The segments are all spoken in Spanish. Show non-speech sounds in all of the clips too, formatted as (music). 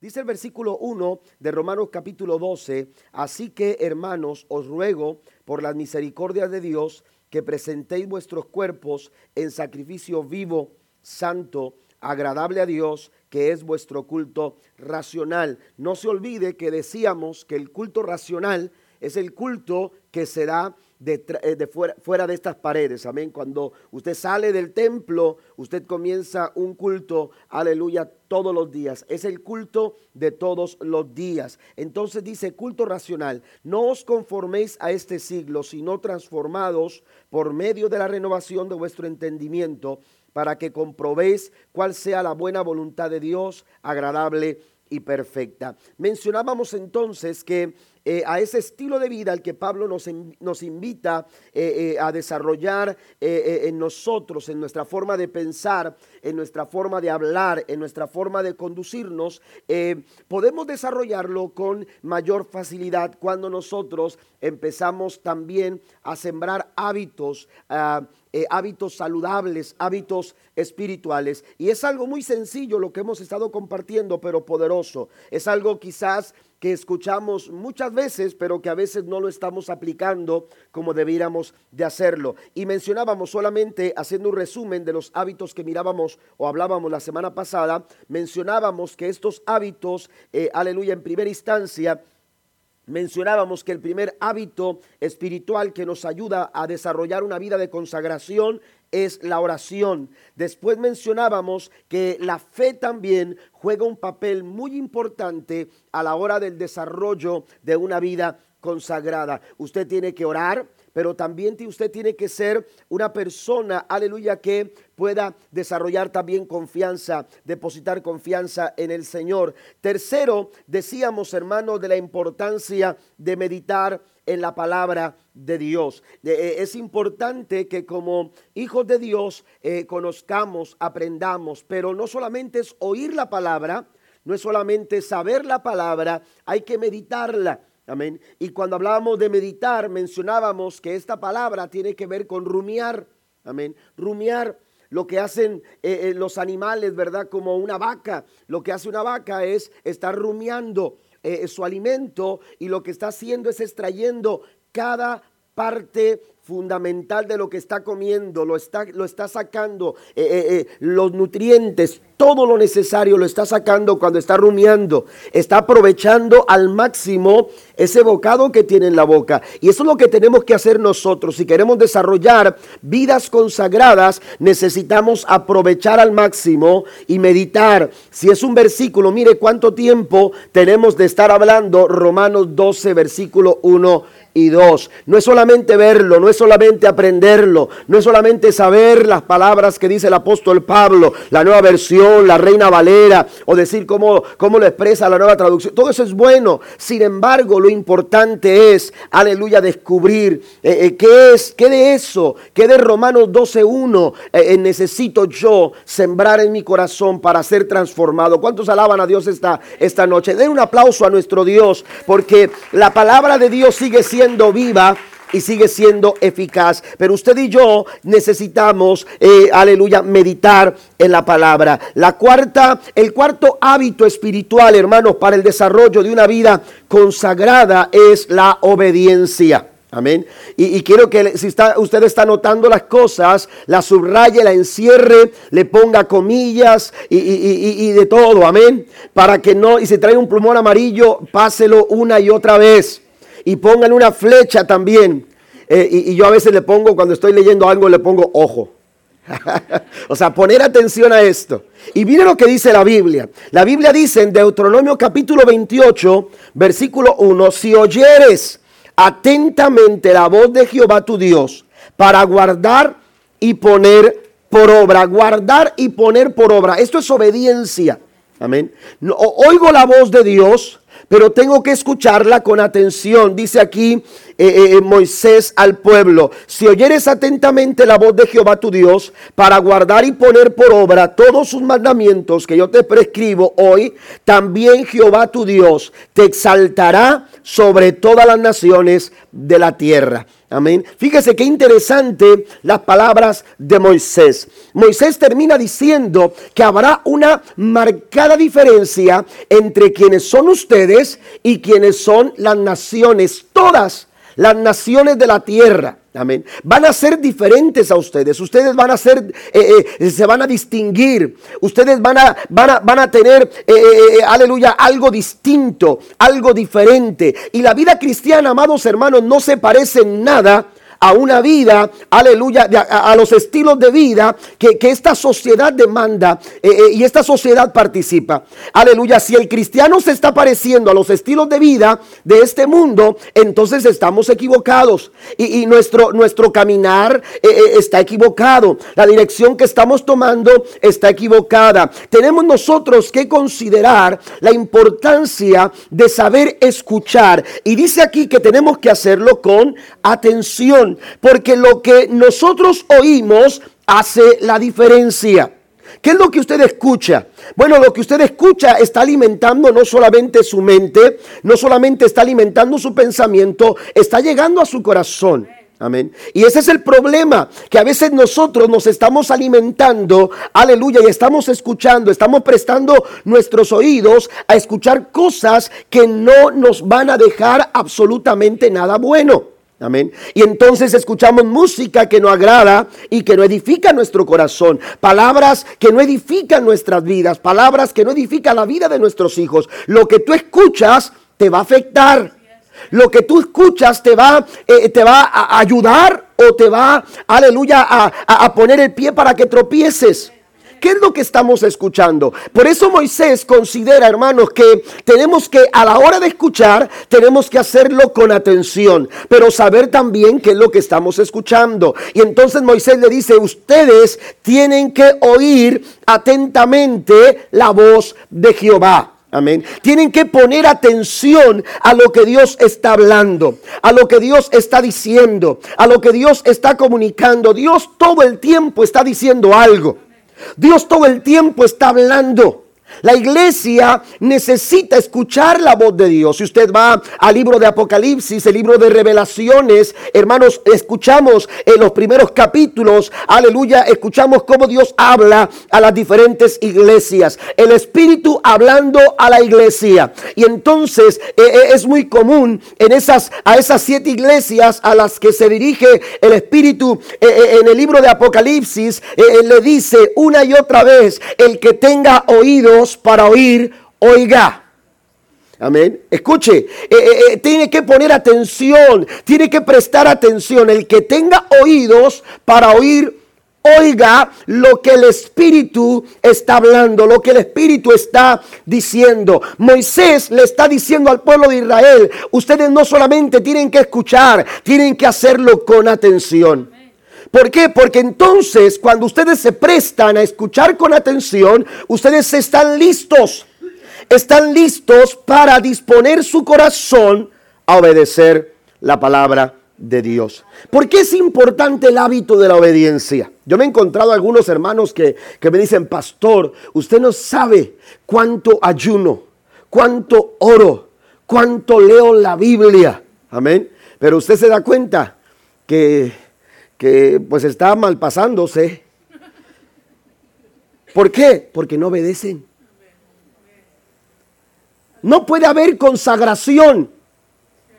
Dice el versículo 1 de Romanos capítulo 12, así que hermanos, os ruego por las misericordias de Dios que presentéis vuestros cuerpos en sacrificio vivo, santo, agradable a Dios, que es vuestro culto racional. No se olvide que decíamos que el culto racional es el culto que se da eh, de, fuera, fuera, de estas paredes. Amén. Cuando usted sale del templo, usted comienza un culto, aleluya, todos los días. Es el culto de todos los días. Entonces dice culto racional. No os conforméis a este siglo, sino transformados por medio de la renovación de vuestro entendimiento, para que comprobéis cuál sea la buena voluntad de Dios, agradable y perfecta. Mencionábamos entonces que eh, a ese estilo de vida al que Pablo nos, nos invita eh, eh, a desarrollar en nosotros, en nuestra forma de pensar, en nuestra forma de hablar, en nuestra forma de conducirnos, podemos desarrollarlo con mayor facilidad cuando nosotros empezamos también a sembrar hábitos. Ah, hábitos saludables, hábitos espirituales. Y es algo muy sencillo lo que hemos estado compartiendo, pero poderoso. Es algo quizás que escuchamos muchas veces, pero que a veces no lo estamos aplicando como debiéramos de hacerlo. Y mencionábamos solamente, haciendo un resumen de los hábitos que mirábamos o hablábamos la semana pasada, mencionábamos que estos hábitos, eh, aleluya, en primera instancia, mencionábamos que el primer hábito espiritual que nos ayuda a desarrollar una vida de consagración es la oración. Después mencionábamos que la fe también juega un papel muy importante a la hora del desarrollo de una vida consagrada. Usted tiene que orar, pero también usted tiene que ser una persona, aleluya, que pueda desarrollar también confianza, depositar confianza en el Señor. Tercero, decíamos, hermano, de la importancia de meditar en la palabra de Dios. Eh, es importante que como hijos de Dios eh, conozcamos, aprendamos, pero no solamente es oír la palabra, no es solamente saber la palabra, hay que meditarla. Amén. Y cuando hablábamos de meditar, mencionábamos que esta palabra tiene que ver con rumiar. Amén. Rumiar lo que hacen eh, los animales, ¿verdad? Como una vaca. Lo que hace una vaca es estar rumiando. Eh, su alimento y lo que está haciendo es extrayendo cada parte fundamental de lo que está comiendo, lo está, lo está sacando, eh, los nutrientes, todo lo necesario lo está sacando cuando está rumiando, está aprovechando al máximo ese bocado que tiene en la boca. Y eso es lo que tenemos que hacer nosotros. Si queremos desarrollar vidas consagradas, necesitamos aprovechar al máximo y meditar. Si es un versículo, mire cuánto tiempo tenemos de estar hablando Romanos 12, versículo 1 y 2. No es solamente verlo, no es solamente aprenderlo, no es solamente saber las palabras que dice el apóstol Pablo, la nueva versión la Reina Valera, o decir cómo, cómo lo expresa la nueva traducción. Todo eso es bueno. Sin embargo, lo importante es, aleluya, descubrir eh, eh, qué es, qué de eso, qué de Romanos 12.1 eh, necesito yo sembrar en mi corazón para ser transformado. ¿Cuántos alaban a Dios esta, esta noche? Den un aplauso a nuestro Dios, porque la palabra de Dios sigue siendo viva y sigue siendo eficaz. Pero usted y yo necesitamos, eh, aleluya, meditar en la palabra. La cuarta, el cuarto hábito espiritual, hermanos, para el desarrollo de una vida consagrada es la obediencia. Amén. Y, quiero que si está, usted está notando las cosas, la subraye, la encierre, le ponga comillas y, de todo. Amén. Para que no, y si trae un plumón amarillo, páselo una y otra vez y pónganle una flecha también. Eh, y, yo a veces le pongo, cuando estoy leyendo algo, le pongo ojo. (laughs) o sea, poner atención a esto. Y mire lo que dice la Biblia. La Biblia dice en Deuteronomio capítulo 28, versículo 1, si oyeres atentamente la voz de Jehová tu Dios para guardar y poner por obra, guardar y poner por obra. Esto es obediencia. Amén. oigo la voz de Dios, pero tengo que escucharla con atención. Dice aquí eh, eh, eh, Moisés al pueblo, si oyeres atentamente la voz de Jehová tu Dios para guardar y poner por obra todos sus mandamientos que yo te prescribo hoy, también Jehová tu Dios te exaltará sobre todas las naciones de la tierra. Amén. Fíjese qué interesante las palabras de Moisés. Moisés termina diciendo que habrá una marcada diferencia entre quienes son ustedes y quienes son las naciones, todas las naciones de la tierra. Amén. Van a ser diferentes a ustedes. Ustedes van a ser, eh, eh, se van a distinguir. Ustedes van a, van a, van a tener, eh, aleluya, algo distinto, algo diferente. Y la vida cristiana, amados hermanos, no se parece en nada a una vida, aleluya, a, los estilos de vida que, esta sociedad demanda eh, eh, y esta sociedad participa. Aleluya, si el cristiano se está pareciendo a los estilos de vida de este mundo, entonces estamos equivocados y, nuestro, nuestro caminar eh, está equivocado. La dirección que estamos tomando está equivocada. Tenemos nosotros que considerar la importancia de saber escuchar. Y dice aquí que tenemos que hacerlo con atención porque lo que nosotros oímos hace la diferencia. ¿Qué es lo que usted escucha? Bueno, lo que usted escucha está alimentando no solamente su mente, no solamente está alimentando su pensamiento, está llegando a su corazón. Amén. Y ese es el problema, que a veces nosotros nos estamos alimentando, aleluya, y estamos escuchando, estamos prestando nuestros oídos a escuchar cosas que no nos van a dejar absolutamente nada bueno. Amén. Y entonces escuchamos música que no agrada y que no edifica nuestro corazón. Palabras que no edifican nuestras vidas. Palabras que no edifican la vida de nuestros hijos. Lo que tú escuchas te va a afectar. Lo que tú escuchas te va, eh, te va a ayudar o te va, aleluya, a, a poner el pie para que tropieces. ¿Qué es lo que estamos escuchando? Por eso Moisés considera, hermanos, que tenemos que a la hora de escuchar, tenemos que hacerlo con atención, pero saber también qué es lo que estamos escuchando. Y entonces Moisés le dice, ustedes tienen que oír atentamente la voz de Jehová. Amén. Tienen que poner atención a lo que Dios está hablando, a lo que Dios está diciendo, a lo que Dios está comunicando. Dios todo el tiempo está diciendo algo. Dios todo el tiempo está hablando. La iglesia necesita escuchar la voz de Dios. Si usted va al libro de Apocalipsis, el libro de revelaciones, hermanos, escuchamos en los primeros capítulos, aleluya, escuchamos cómo Dios habla a las diferentes iglesias. El Espíritu hablando a la iglesia. Y entonces eh, eh, es muy común en esas, a esas siete iglesias a las que se dirige el Espíritu eh, en el libro de Apocalipsis, le dice una y otra vez, el que tenga oído para oír, oiga. Amén. Escuche, eh, eh, eh, tiene que poner atención, tiene que prestar atención. El que tenga oídos para oír, oiga lo que el Espíritu está hablando, lo que el Espíritu está diciendo. Moisés le está diciendo al pueblo de Israel, ustedes no solamente tienen que escuchar, tienen que hacerlo con atención. ¿Por qué? Porque entonces cuando ustedes se prestan a escuchar con atención, ustedes están listos. Están listos para disponer su corazón a obedecer la palabra de Dios. ¿Por qué es importante el hábito de la obediencia? Yo me he encontrado algunos hermanos que, que me dicen, pastor, usted no sabe cuánto ayuno, cuánto oro, cuánto leo la Biblia. Amén. Pero usted se da cuenta que que pues está mal pasándose. ¿Por qué? Porque no obedecen. No puede haber consagración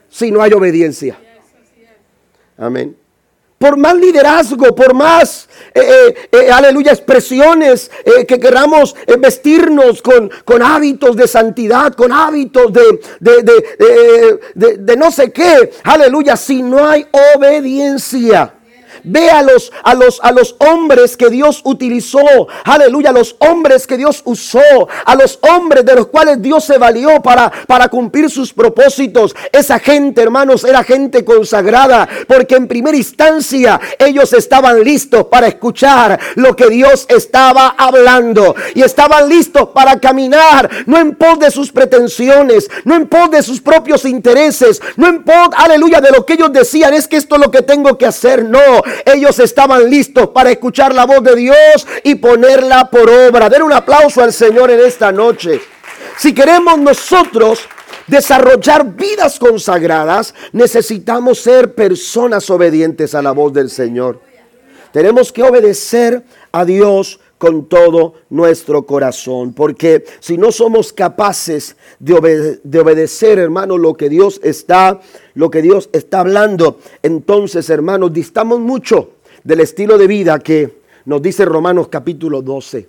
si no hay obediencia. Amén. Por más liderazgo, por más, eh, eh, eh, aleluya, expresiones que queramos vestirnos con, con, hábitos de santidad, con hábitos de, de, de no sé qué, aleluya, si no hay obediencia Ve a los, a los, a los hombres que Dios utilizó. Aleluya, a los hombres que Dios usó. A los hombres de los cuales Dios se valió para, para cumplir sus propósitos. Esa gente, hermanos, era gente consagrada. Porque en primera instancia ellos estaban listos para escuchar lo que Dios estaba hablando. Y estaban listos para caminar. No en pos de sus pretensiones. No en pos de sus propios intereses. No en pos, aleluya, de lo que ellos decían. Es que esto es lo que tengo que hacer. No, ellos estaban listos para escuchar la voz de Dios y ponerla por obra. Den un aplauso al Señor en esta noche. Si queremos nosotros desarrollar vidas consagradas, necesitamos ser personas obedientes a la voz del Señor. Tenemos que obedecer a Dios con todo nuestro corazón. Porque si no somos capaces de, de, obedecer, hermano, lo que Dios está, lo que Dios está hablando, entonces, hermanos, distamos mucho del estilo de vida que nos dice Romanos capítulo 12.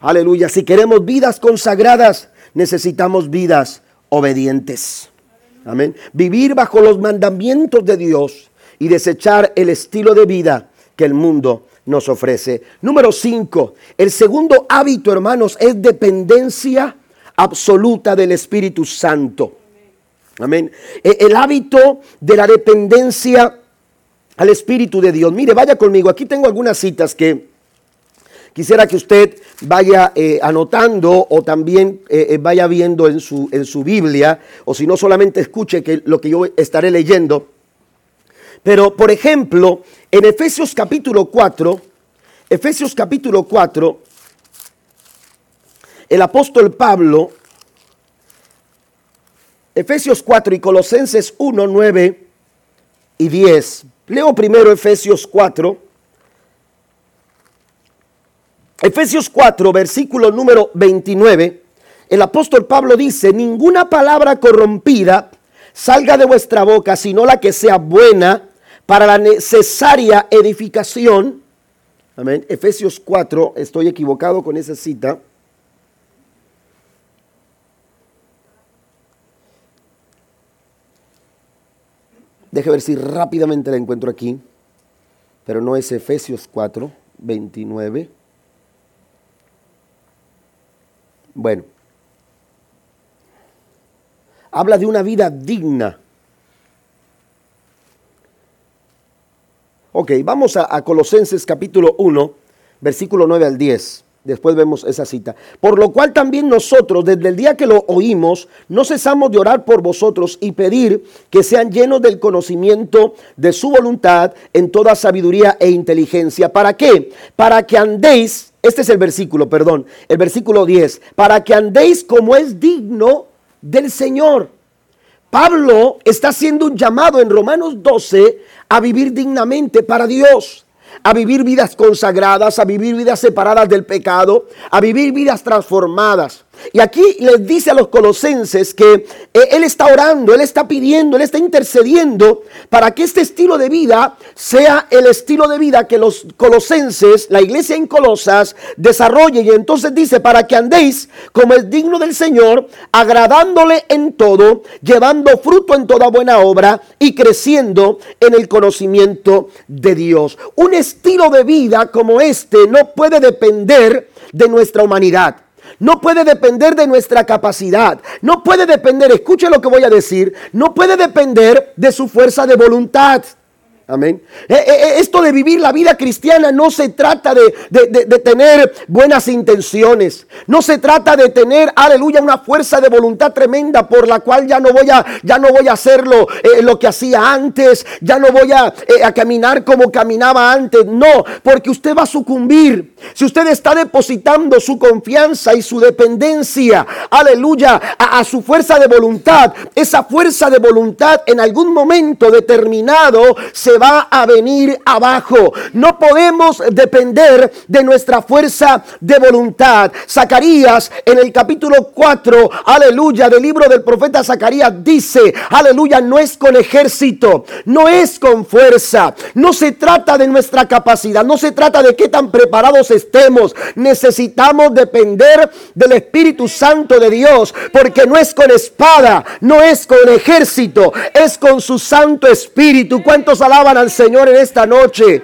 Aleluya. Si queremos vidas consagradas, necesitamos vidas obedientes. Amén. Vivir bajo los mandamientos de Dios y desechar el estilo de vida que el mundo nos ofrece. Número 5. El segundo hábito, hermanos, es dependencia absoluta del Espíritu Santo. Amén. E, el hábito de la dependencia al Espíritu de Dios. Mire, vaya conmigo. Aquí tengo algunas citas que quisiera que usted vaya eh, anotando o también eh, eh, vaya viendo en su, en su Biblia, o si no solamente escuche que lo que yo estaré leyendo. Pero, por ejemplo, en Efesios capítulo 4, Efesios capítulo 4, el apóstol Pablo, Efesios 4 y Colosenses 1, 9 y 10. Leo primero Efesios 4. Efesios 4, versículo número 29. El apóstol Pablo dice, ninguna palabra corrompida salga de vuestra boca, sino la que sea buena para la necesaria edificación. Amén. Efesios 4, estoy equivocado con esa cita. Deje ver si rápidamente la encuentro aquí, pero no es Efesios 4, 29. Bueno, habla de una vida digna. Ok, vamos a, Colosenses capítulo 1, versículo 9 al 10. Después vemos esa cita. Por lo cual también nosotros, desde el día que lo oímos, no cesamos de orar por vosotros y pedir que sean llenos del conocimiento de su voluntad en toda sabiduría e inteligencia. ¿Para qué? Para que andéis, este es el versículo, perdón, el versículo 10, para que andéis como es digno del Señor. Pablo está haciendo un llamado en Romanos 12 a vivir dignamente para Dios a vivir vidas consagradas, a vivir vidas separadas del pecado, a vivir vidas transformadas. Y aquí les dice a los colosenses que eh, Él está orando, Él está pidiendo, Él está intercediendo para que este estilo de vida sea el estilo de vida que los colosenses, la iglesia en Colosas, desarrolle. Y entonces dice, para que andéis como es digno del Señor, agradándole en todo, llevando fruto en toda buena obra y creciendo en el conocimiento de Dios. Un estilo de vida como este no puede depender de nuestra humanidad. No puede depender de nuestra capacidad. No puede depender, escuche lo que voy a decir, no puede depender de su fuerza de voluntad. Amén. Eh, eh, eh, esto de vivir la vida cristiana no se trata de, tener buenas intenciones. No se trata de tener, aleluya, una fuerza de voluntad tremenda por la cual ya no voy a, ya no voy a hacerlo lo que hacía antes. Ya no voy a, a caminar como caminaba antes. No, porque usted va a sucumbir. Si usted está depositando su confianza y su dependencia, aleluya, a, a su fuerza de voluntad, esa fuerza de voluntad en algún momento determinado se va a venir abajo. No podemos depender de nuestra fuerza de voluntad. Zacarías en el capítulo 4, aleluya, del libro del profeta Zacarías dice, aleluya, no es con ejército, no es con fuerza, no se trata de nuestra capacidad, no se trata de qué tan preparados estemos. Necesitamos depender del Espíritu Santo de Dios, porque no es con espada, no es con ejército, es con su Santo Espíritu. ¿Cuántos alaban? Al Señor en esta noche.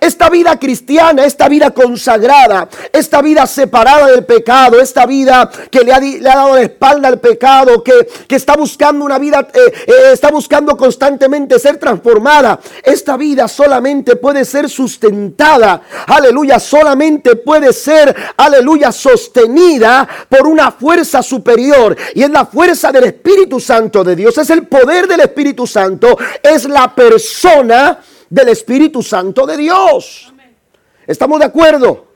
Esta vida cristiana, esta vida consagrada, esta vida separada del pecado, esta vida que le ha, dado la espalda al pecado, que, está buscando una vida, eh, eh, está buscando constantemente ser transformada. Esta vida solamente puede ser sustentada, aleluya, solamente puede ser, aleluya, sostenida por una fuerza superior. Y es la fuerza del Espíritu Santo de Dios, es el poder del Espíritu Santo, es la persona del Espíritu Santo de Dios. ¿Estamos de acuerdo?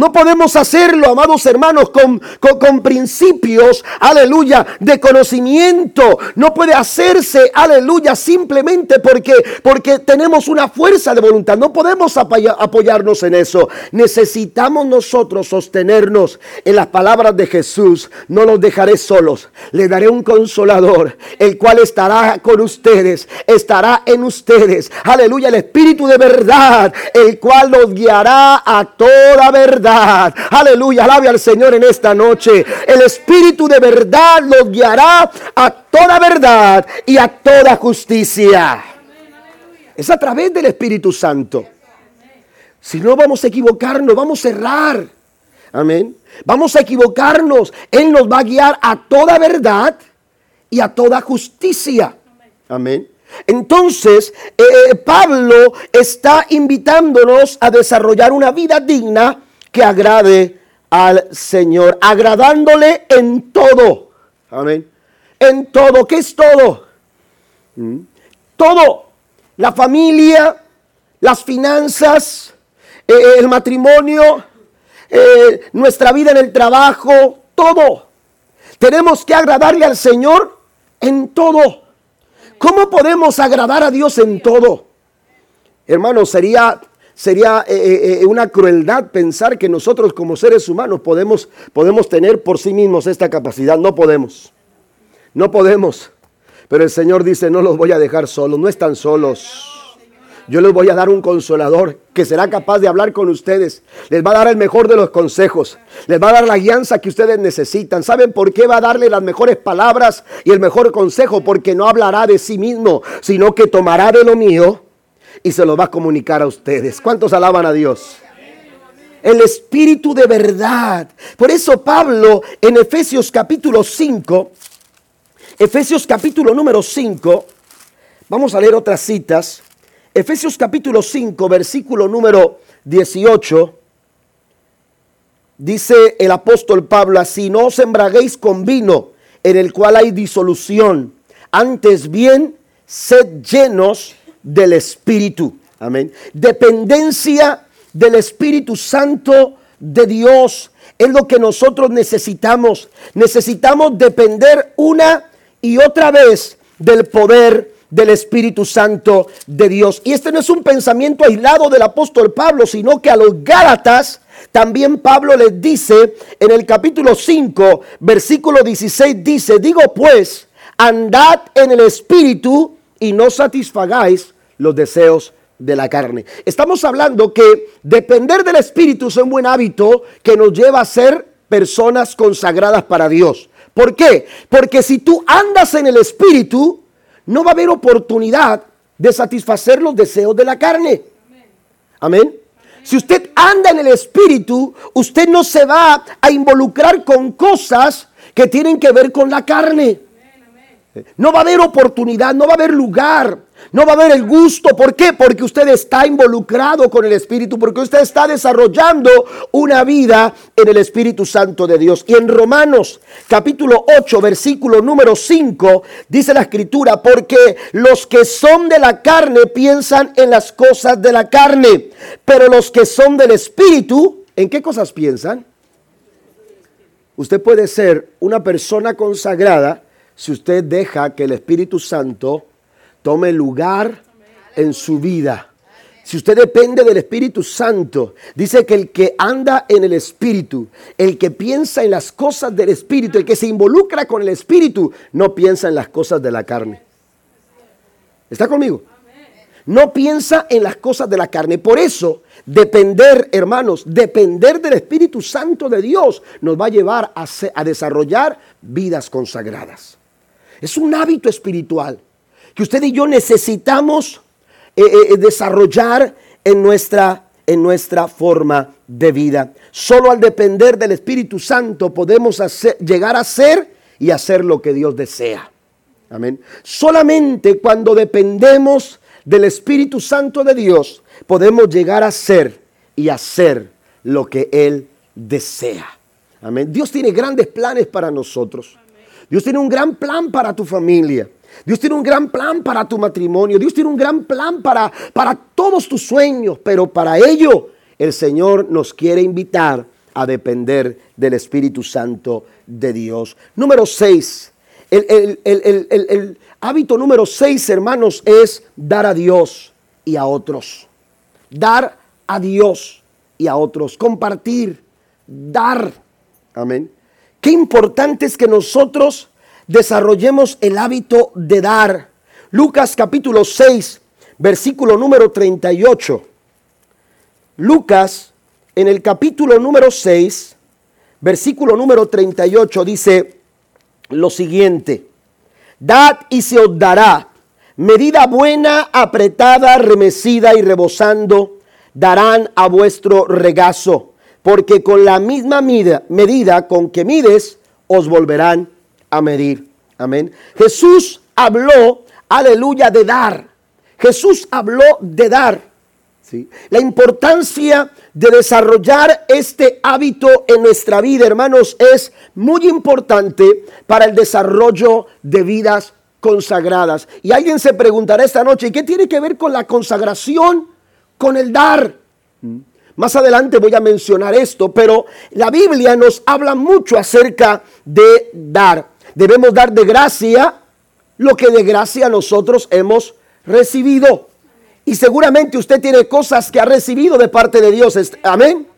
No podemos hacerlo, amados hermanos, con, con, principios, aleluya, de conocimiento. No puede hacerse, aleluya, simplemente porque, porque tenemos una fuerza de voluntad. No podemos apoyarnos en eso. Necesitamos nosotros sostenernos en las palabras de Jesús. No los dejaré solos. Le daré un consolador, el cual estará con ustedes, estará en ustedes. Aleluya, el Espíritu de verdad, el cual los guiará a toda verdad Aleluya, alabe al Señor en esta noche. El Espíritu de verdad los guiará a toda verdad y a toda justicia. Es a través del Espíritu Santo. Si no vamos a equivocarnos, vamos a errar. Amén. Vamos a equivocarnos. Él nos va a guiar a toda verdad y a toda justicia. Amén. Entonces, eh, Pablo está invitándonos a desarrollar una vida digna que agrade al Señor, agradándole en todo. Amén. En todo. ¿Qué es todo? ¿Mm? Todo. La familia, las finanzas, eh, eh, el matrimonio, eh, nuestra vida en el trabajo, todo. Tenemos que agradarle al Señor en todo. ¿Cómo podemos agradar a Dios en todo? Hermano, sería sería eh, eh, eh, una crueldad pensar que nosotros como seres humanos podemos, podemos tener por sí mismos esta capacidad. No podemos. No podemos. Pero el Señor dice, no los voy a dejar solos, no están solos. Yo les voy a dar un consolador que será capaz de hablar con ustedes. Les va a dar el mejor de los consejos. Les va a dar la guianza que ustedes necesitan. ¿Saben por qué va a darle las mejores palabras y el mejor consejo? Porque no hablará de sí mismo, sino que tomará de lo mío y se lo va a comunicar a ustedes. ¿Cuántos alaban a Dios? El Espíritu de verdad. Por eso Pablo en Efesios capítulo 5, Efesios capítulo número 5, vamos a leer otras citas. Efesios capítulo 5, versículo número 18, dice el apóstol Pablo, así no os embraguéis con vino en el cual hay disolución, antes bien sed llenos del Espíritu. Amén. Dependencia del Espíritu Santo de Dios es lo que nosotros necesitamos. Necesitamos depender una y otra vez del poder del Espíritu Santo de Dios. Y este no es un pensamiento aislado del apóstol Pablo, sino que a los Gálatas también Pablo les dice en el capítulo 5, versículo 16, dice, digo pues, andad en el Espíritu y no satisfagáis los deseos de la carne. Estamos hablando que depender del Espíritu es un buen hábito que nos lleva a ser personas consagradas para Dios. ¿Por qué? Porque si tú andas en el Espíritu, no va a haber oportunidad de satisfacer los deseos de la carne. Amén. Si usted anda en el Espíritu, usted no se va a involucrar con cosas que tienen que ver con la carne. No va a haber oportunidad, no va a haber lugar no va a haber el gusto. ¿Por qué? Porque usted está involucrado con el Espíritu, porque usted está desarrollando una vida en el Espíritu Santo de Dios. Y en Romanos capítulo 8, versículo número 5, dice la escritura, porque los que son de la carne piensan en las cosas de la carne, pero los que son del Espíritu, ¿en qué cosas piensan? Usted puede ser una persona consagrada si usted deja que el Espíritu Santo tome lugar en su vida. Si usted depende del Espíritu Santo, dice que el que anda en el Espíritu, el que piensa en las cosas del Espíritu, el que se involucra con el Espíritu, no piensa en las cosas de la carne. ¿Está conmigo? No piensa en las cosas de la carne. Por eso, depender, hermanos, depender del Espíritu Santo de Dios nos va a llevar a, a desarrollar vidas consagradas. Es un hábito espiritual que usted y yo necesitamos eh, eh, desarrollar en nuestra en nuestra forma de vida. Solo al depender del Espíritu Santo podemos llegar a ser y hacer lo que Dios desea. Amén. Solamente cuando dependemos del Espíritu Santo de Dios podemos llegar a ser y hacer lo que Él desea. Amén. Dios tiene grandes planes para nosotros. Dios tiene un gran plan para tu familia. Dios tiene un gran plan para tu matrimonio. Dios tiene un gran plan para, para todos tus sueños. Pero para ello el Señor nos quiere invitar a depender del Espíritu Santo de Dios. Número 6. El, el, hábito número 6, hermanos, es dar a Dios y a otros. Dar a Dios y a otros. Compartir. Dar. Amén. Qué importante es que nosotros desarrollemos el hábito de dar. Lucas capítulo 6, versículo número 38. Lucas en el capítulo número 6, versículo número 38 dice lo siguiente. Dad y se os dará. Medida buena, apretada, remecida y rebosando, darán a vuestro regazo. Porque con la misma medida, con que mides, os volverán a medir. Amén. Jesús habló, aleluya, de dar. Jesús habló de dar. ¿sí? La importancia de desarrollar este hábito en nuestra vida, hermanos, es muy importante para el desarrollo de vidas consagradas. Y alguien se preguntará esta noche, ¿qué tiene que ver con la consagración, con el dar? Más adelante voy a mencionar esto, pero la Biblia nos habla mucho acerca de dar. Debemos dar de gracia lo que de gracia nosotros hemos recibido. Y seguramente usted tiene cosas que ha recibido de parte de Dios. Amén.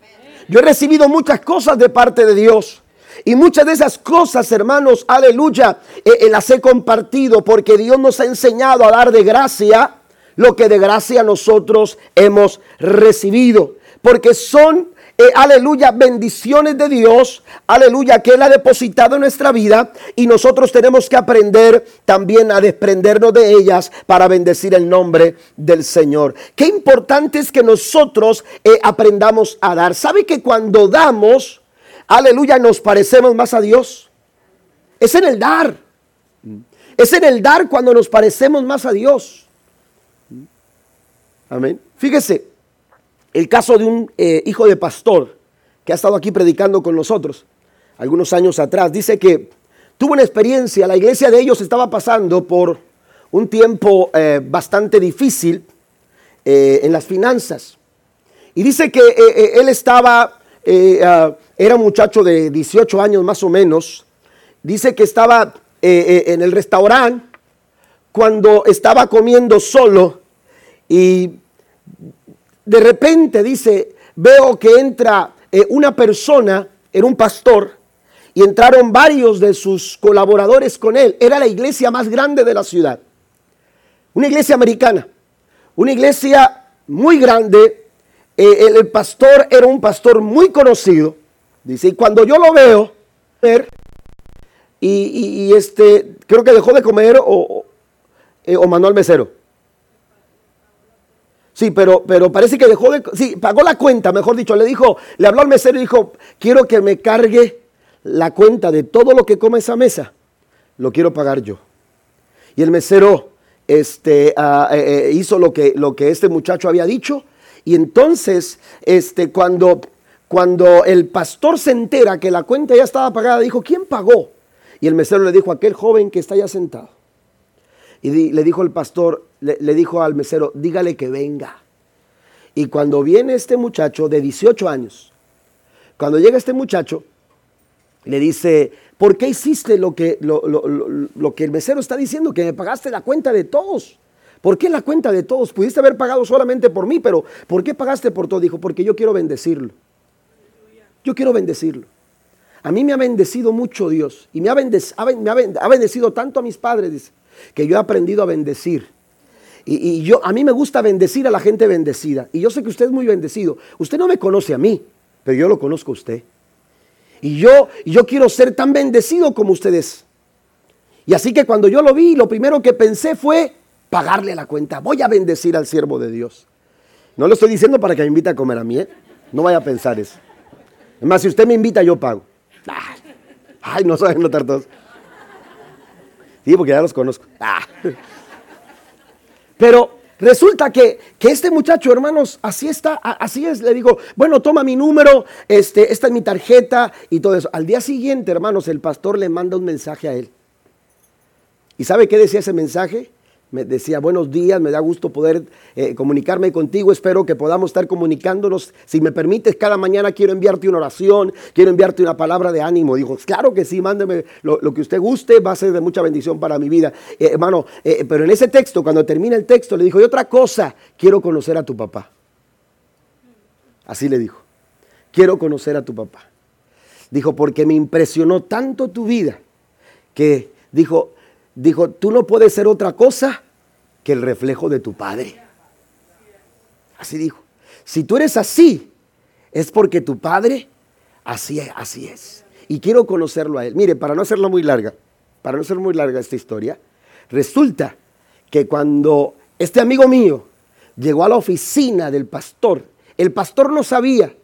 Yo he recibido muchas cosas de parte de Dios. Y muchas de esas cosas, hermanos, aleluya, eh, eh, las he compartido porque Dios nos ha enseñado a dar de gracia lo que de gracia nosotros hemos recibido. Porque son eh, aleluya, bendiciones de Dios, aleluya, que Él ha depositado en nuestra vida y nosotros tenemos que aprender también a desprendernos de ellas para bendecir el nombre del Señor. Qué importante es que nosotros eh, aprendamos a dar. ¿Sabe que cuando damos, aleluya, nos parecemos más a Dios? Es en el dar. Es en el dar cuando nos parecemos más a Dios. Amén. Fíjese, el caso de un eh, hijo de pastor que ha estado aquí predicando con nosotros algunos años atrás. Dice que tuvo una experiencia, la iglesia de ellos estaba pasando por un tiempo eh, bastante difícil eh, en las finanzas. Y dice que él estaba, ah, era un muchacho de 18 años más o menos, dice que estaba en el restaurante cuando estaba comiendo solo y de repente dice, veo que entra eh, una persona, era un pastor, y entraron varios de sus colaboradores con él. Era la iglesia más grande de la ciudad. Una iglesia americana. Una iglesia muy grande. Eh, el, pastor era un pastor muy conocido. Dice, y cuando yo lo veo, y, este, creo que dejó de comer o, eh, o mandó al mesero. Sí, pero, pero parece que dejó de... Sí, pagó la cuenta, mejor dicho. Le dijo, le habló al mesero y dijo, quiero que me cargue la cuenta de todo lo que come esa mesa. Lo quiero pagar yo. Y el mesero este, ah, eh, eh, hizo lo que, lo que este muchacho había dicho. Y entonces, este, cuando, cuando el pastor se entera que la cuenta ya estaba pagada, dijo, ¿quién pagó? Y el mesero le dijo, aquel joven que está ya sentado. Y le dijo el pastor, le, dijo al mesero, dígale que venga. Y cuando viene este muchacho de 18 años, cuando llega este muchacho, le dice, ¿por qué hiciste lo que, lo, lo, que el mesero está diciendo? Que me pagaste la cuenta de todos. ¿Por qué la cuenta de todos? Pudiste haber pagado solamente por mí, pero ¿por qué pagaste por todo? Dijo, porque yo quiero bendecirlo. Yo quiero bendecirlo. A mí me ha bendecido mucho Dios y me ha, ha bendecido tanto a mis padres, que yo he aprendido a bendecir. Y, yo, a mí me gusta bendecir a la gente bendecida. Y yo sé que usted es muy bendecido. Usted no me conoce a mí, pero yo lo conozco a usted. Y yo, yo quiero ser tan bendecido como usted es. Y así que cuando yo lo vi, lo primero que pensé fue pagarle la cuenta. Voy a bendecir al siervo de Dios. No lo estoy diciendo para que me invite a comer a mí, ¿eh? No vaya a pensar eso. Es más, si usted me invita, yo pago. Ay, no saben notar todos. Sí, porque ya los conozco. Ah. Pero resulta que, que, este muchacho, hermanos, así está, así es. Le digo, bueno, toma mi número, este, esta es mi tarjeta y todo eso. Al día siguiente, hermanos, el pastor le manda un mensaje a él. ¿Y sabe qué decía ese mensaje? Me decía, buenos días, me da gusto poder eh, comunicarme contigo, espero que podamos estar comunicándonos. Si me permites, cada mañana quiero enviarte una oración, quiero enviarte una palabra de ánimo. Dijo, claro que sí, mándeme lo, que usted guste, va a ser de mucha bendición para mi vida. Eh, hermano, eh, pero en ese texto, cuando termina el texto, le dijo, y otra cosa, quiero conocer a tu papá. Así le dijo, quiero conocer a tu papá. Dijo, porque me impresionó tanto tu vida que dijo, dijo, tú no puedes ser otra cosa que el reflejo de tu Padre. Así dijo. Si tú eres así, es porque tu Padre así es, así es. Y quiero conocerlo a él. Mire, para no hacerlo muy larga, para no ser muy larga esta historia, resulta que cuando este amigo mío llegó a la oficina del pastor, el pastor no sabía,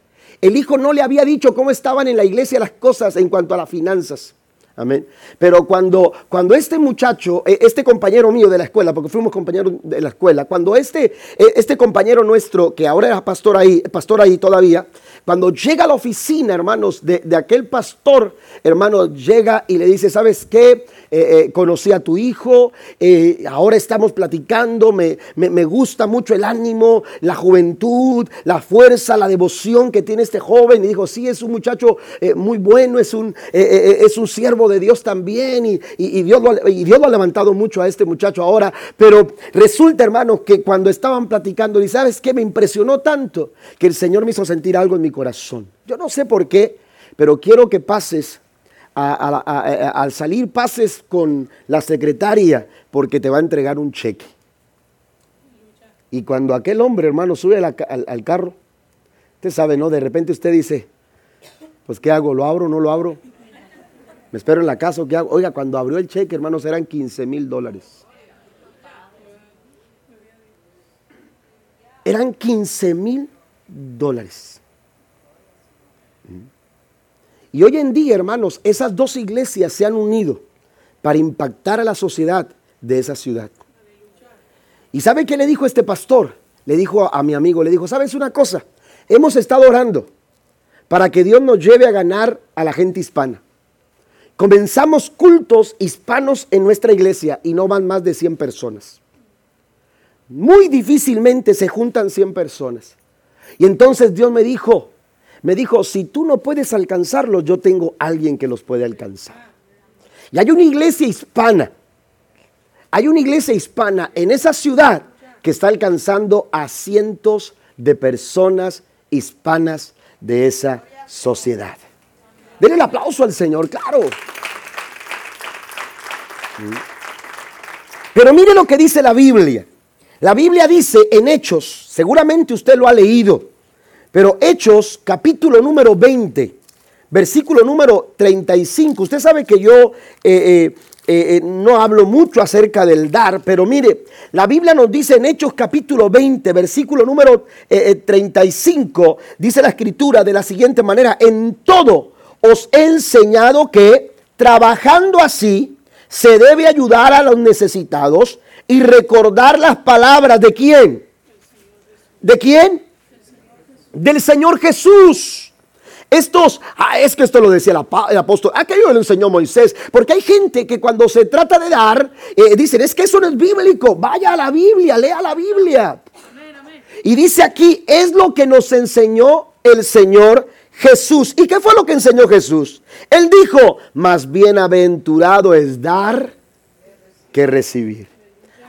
el hijo no le había dicho cómo estaban en la iglesia las cosas en cuanto a las finanzas. Amén. Pero cuando, cuando este muchacho, e, este compañero mío de la escuela, porque fuimos compañeros de la escuela, cuando este, e, este compañero nuestro, que ahora era pastor ahí, pastor ahí todavía, cuando llega a la oficina, hermanos, de, aquel pastor, hermano, llega y le dice, ¿sabes qué? Eh, eh, conocí a tu hijo, eh, ahora estamos platicando, me, me, gusta mucho el ánimo, la juventud, la fuerza, la devoción que tiene este joven. Y dijo, sí, es un muchacho muy bueno, es un, es un siervo de Dios también y, y, Dios lo, y Dios lo ha levantado mucho a este muchacho ahora. Pero resulta, hermano, que cuando estaban platicando, y sabes qué, me impresionó tanto que el Señor me hizo sentir algo en mi corazón. Yo no sé por qué, pero quiero que pases al salir pases con la secretaria porque te va a entregar un cheque. Y cuando aquel hombre, hermano, sube al, carro, usted sabe, ¿no? De repente usted dice, pues ¿qué hago? ¿Lo abro o no lo abro? ¿Me espero en la casa qué hago? Oiga, cuando abrió el cheque, hermanos, eran 15 mil dólares. Eran 15 mil dólares. Y hoy en día, hermanos, esas dos iglesias se han unido para impactar a la sociedad de esa ciudad. ¿Y sabe qué le dijo este pastor? Le dijo a mi amigo, le dijo, ¿sabes una cosa? Hemos estado orando para que Dios nos lleve a ganar a la gente hispana. Comenzamos cultos hispanos en nuestra iglesia y no van más de 100 personas. Muy difícilmente se juntan 100 personas. Y entonces Dios me dijo, me dijo, si tú no puedes alcanzarlos, yo tengo alguien que los puede alcanzar. Y hay una iglesia hispana, hay una iglesia hispana en esa ciudad que está alcanzando a cientos de personas hispanas de esa sociedad. Denle el aplauso al Señor, claro. Pero mire lo que dice la Biblia. La Biblia dice en Hechos, seguramente usted lo ha leído, pero Hechos capítulo número 20, versículo número 35. Usted sabe que yo eh, eh, eh, no hablo mucho acerca del dar, pero mire, la Biblia nos dice en Hechos capítulo 20, versículo número 35, dice la escritura de la siguiente manera, en todo os he enseñado que trabajando así se debe ayudar a los necesitados y recordar las palabras de quién. ¿De quién? Del Señor Jesús. Estos, ah, es que esto lo decía el, apóstol, aquello lo enseñó Moisés, porque hay gente que cuando se trata de dar, eh, dicen, es que eso no es bíblico, vaya a la Biblia, lea la Biblia. Y dice aquí, es lo que nos enseñó el Señor Jesús. ¿Y qué fue lo que enseñó Jesús? Él dijo, más bienaventurado es dar que recibir.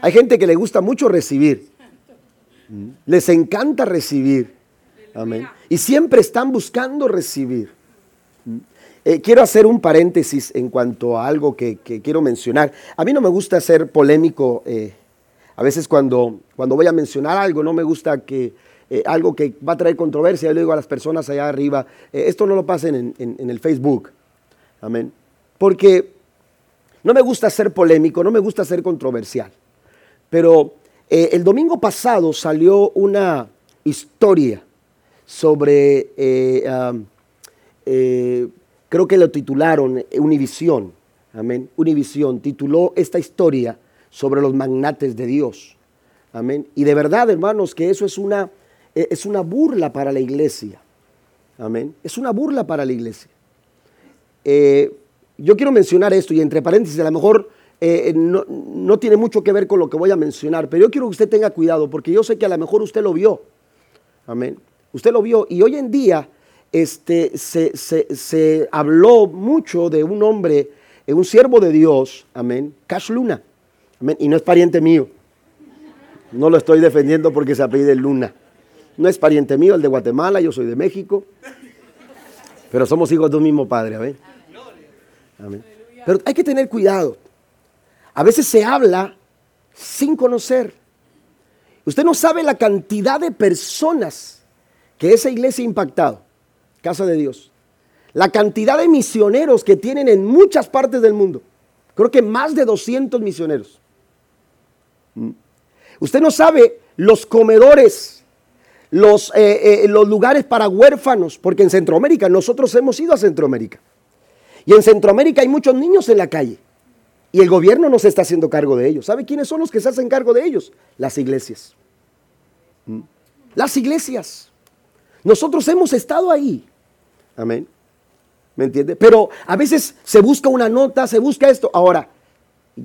Hay gente que le gusta mucho recibir. Les encanta recibir. Amén. Y siempre están buscando recibir. Eh, quiero hacer un paréntesis en cuanto a algo que, quiero mencionar. A mí no me gusta ser polémico. Eh, a veces cuando, cuando voy a mencionar algo, no me gusta que eh, algo que va a traer controversia, yo le digo a las personas allá arriba, esto no lo pasen en, en, el Facebook. Amén. Porque no me gusta ser polémico, no me gusta ser controversial. Pero el domingo pasado salió una, historia sobre, eh, eh, creo que lo titularon Univisión, amén, Univisión tituló esta historia sobre los magnates de Dios, amén. Y de verdad, hermanos, que eso es una, eh, es una burla para la iglesia, amén, es una burla para la iglesia. yo quiero mencionar esto y entre paréntesis, a lo mejor no, no, tiene mucho que ver con lo que voy a mencionar, pero yo quiero que usted tenga cuidado porque yo sé que a lo mejor usted lo vio. Amén. Usted lo vio. Y hoy en día este, se, habló mucho de un hombre, eh, un siervo de Dios, amén, Cash Luna. Amén. Y no es pariente mío. No lo estoy defendiendo porque se apellida Luna. No es pariente mío, el de Guatemala, yo soy de México. Pero somos hijos de un mismo padre, amén. amén. Pero hay que tener cuidado. A veces se habla sin conocer. Usted no sabe la cantidad de personas que esa iglesia ha impactado, casa de Dios, la cantidad de misioneros que tienen en muchas partes del mundo, creo que más de 200 misioneros. ¿Mm? Usted no sabe los comedores, los, eh, eh, los lugares para huérfanos, porque en Centroamérica, nosotros hemos ido a Centroamérica. Y en Centroamérica hay muchos niños en la calle. Y el gobierno no se está haciendo cargo de ellos. ¿Sabe quiénes son los que se hacen cargo de ellos? Las iglesias. ¿Mm? Las iglesias. Nosotros hemos estado ahí. Amén. ¿Me entiende? Pero a veces se busca una nota, se busca esto. Ahora,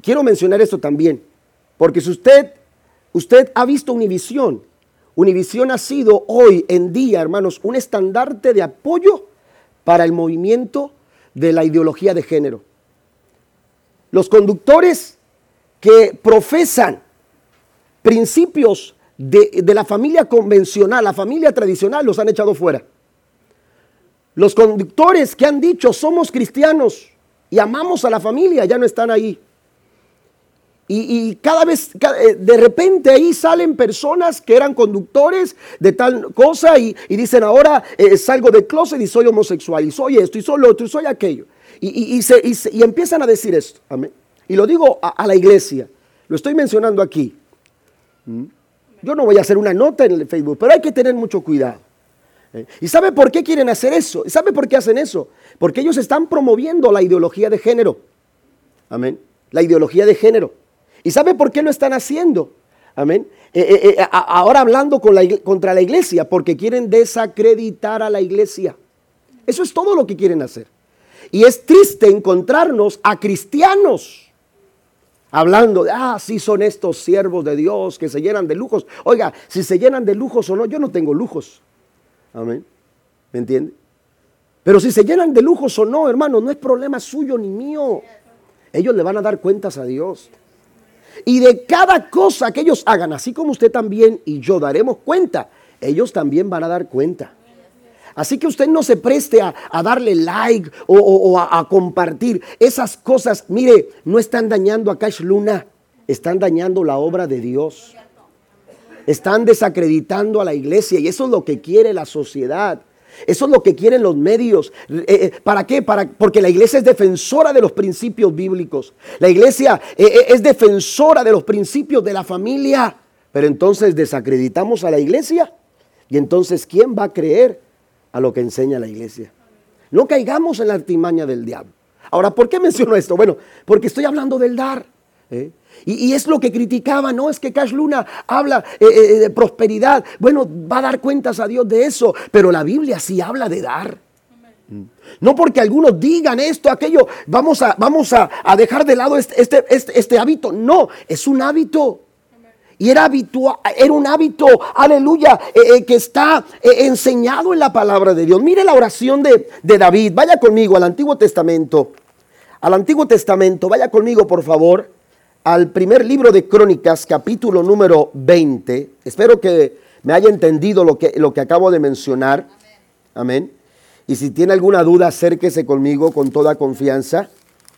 quiero mencionar esto también, porque si usted, usted ha visto Univisión, Univisión ha sido hoy en día, hermanos, un estandarte de apoyo para el movimiento de la ideología de género. Los conductores que profesan principios de, la familia convencional, la familia tradicional, los han echado fuera. Los conductores que han dicho somos cristianos y amamos a la familia ya no están ahí. Y, cada vez, eh, de repente ahí salen personas que eran conductores de tal cosa y, dicen ahora eh, salgo de closet y soy homosexual y soy esto y soy lo otro y soy aquello. Y, empiezan a decir esto. Y lo digo a, la iglesia, lo estoy mencionando aquí. ¿Mm? Yo no voy a hacer una nota en el Facebook, pero hay que tener mucho cuidado. ¿Eh? ¿Y sabe por qué quieren hacer eso? ¿Y sabe por qué hacen eso? Porque ellos están promoviendo la ideología de género. Amén. La ideología de género. ¿Y sabe por qué lo están haciendo? Amén. Eh, eh, ahora hablando contra la iglesia, porque quieren desacreditar a la iglesia. Eso es todo lo que quieren hacer. Y es triste encontrarnos a cristianos hablando de, ah, sí son estos siervos de Dios que se llenan de lujos. Oiga, si se llenan de lujos o no, yo no tengo lujos. Amén. ¿Me entiende? Pero si se llenan de lujos o no, hermano, no es problema suyo ni mío. Ellos le van a dar cuentas a Dios. Y de cada cosa que ellos hagan, así como usted también y yo daremos cuenta, ellos también van a dar cuenta. Así que usted no se preste a, darle like o, a, compartir. Esas cosas, mire, no están dañando a Cash Luna, están dañando la obra de Dios. Están desacreditando a la iglesia y eso es lo que quiere la sociedad. Eso es lo que quieren los medios. Eh, eh, ¿Para qué? Para, porque la iglesia es defensora de los principios bíblicos. La iglesia eh, es defensora de los principios de la familia. Pero entonces desacreditamos a la iglesia. Y entonces, ¿quién va a creer a lo que enseña la iglesia. No caigamos en la artimaña del diablo. Ahora, ¿por qué menciono esto? Bueno, porque estoy hablando del dar. ¿eh? Y, es lo que criticaba, no es que Cash Luna habla eh, eh, de prosperidad. Bueno, va a dar cuentas a Dios de eso, pero la Biblia sí habla de dar. No porque algunos digan esto, aquello, vamos a, vamos a, dejar de lado este, este, este, este hábito. No, es un hábito. Y era, habitual, era un hábito, aleluya, eh, eh, que está eh, enseñado en la palabra de Dios. Mire la oración de, David. Vaya conmigo al Antiguo Testamento. Al Antiguo Testamento, vaya conmigo por favor al primer libro de Crónicas, capítulo número 20. Espero que me haya entendido lo que, lo que acabo de mencionar. Amén. Y si tiene alguna duda, acérquese conmigo con toda confianza.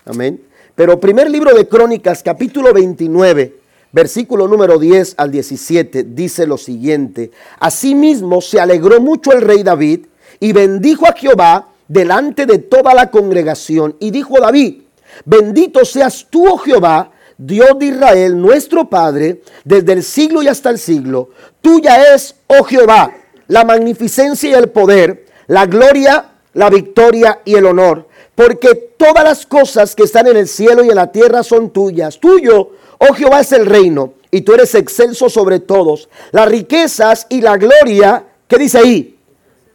Amén. Pero primer libro de Crónicas, capítulo 29 versículo número 10 al 17, dice lo siguiente. Asimismo se alegró mucho el rey David y bendijo a Jehová delante de toda la congregación. Y dijo David, bendito seas tú, oh Jehová, Dios de Israel, nuestro Padre, desde el siglo y hasta el siglo. Tuya es, oh Jehová, la magnificencia y el poder, la gloria, la victoria y el honor, porque todas las cosas que están en el cielo y en la tierra son tuyas. Tuyo, oh Jehová, es el reino, y tú eres excelso sobre todos. Las riquezas y la gloria, ¿qué dice ahí?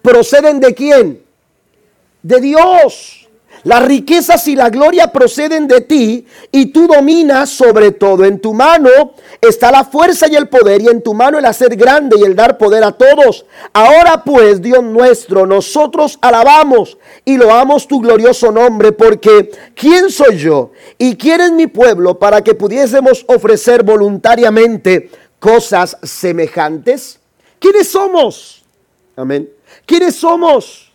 ¿Proceden de quién? De Dios. Las riquezas y la gloria proceden de ti y tú dominas sobre todo. En tu mano está la fuerza y el poder y en tu mano el hacer grande y el dar poder a todos. Ahora pues, Dios nuestro, nosotros alabamos y loamos tu glorioso nombre porque ¿quién soy yo y quién es mi pueblo para que pudiésemos ofrecer voluntariamente cosas semejantes? ¿Quiénes somos? Amén. ¿Quiénes somos?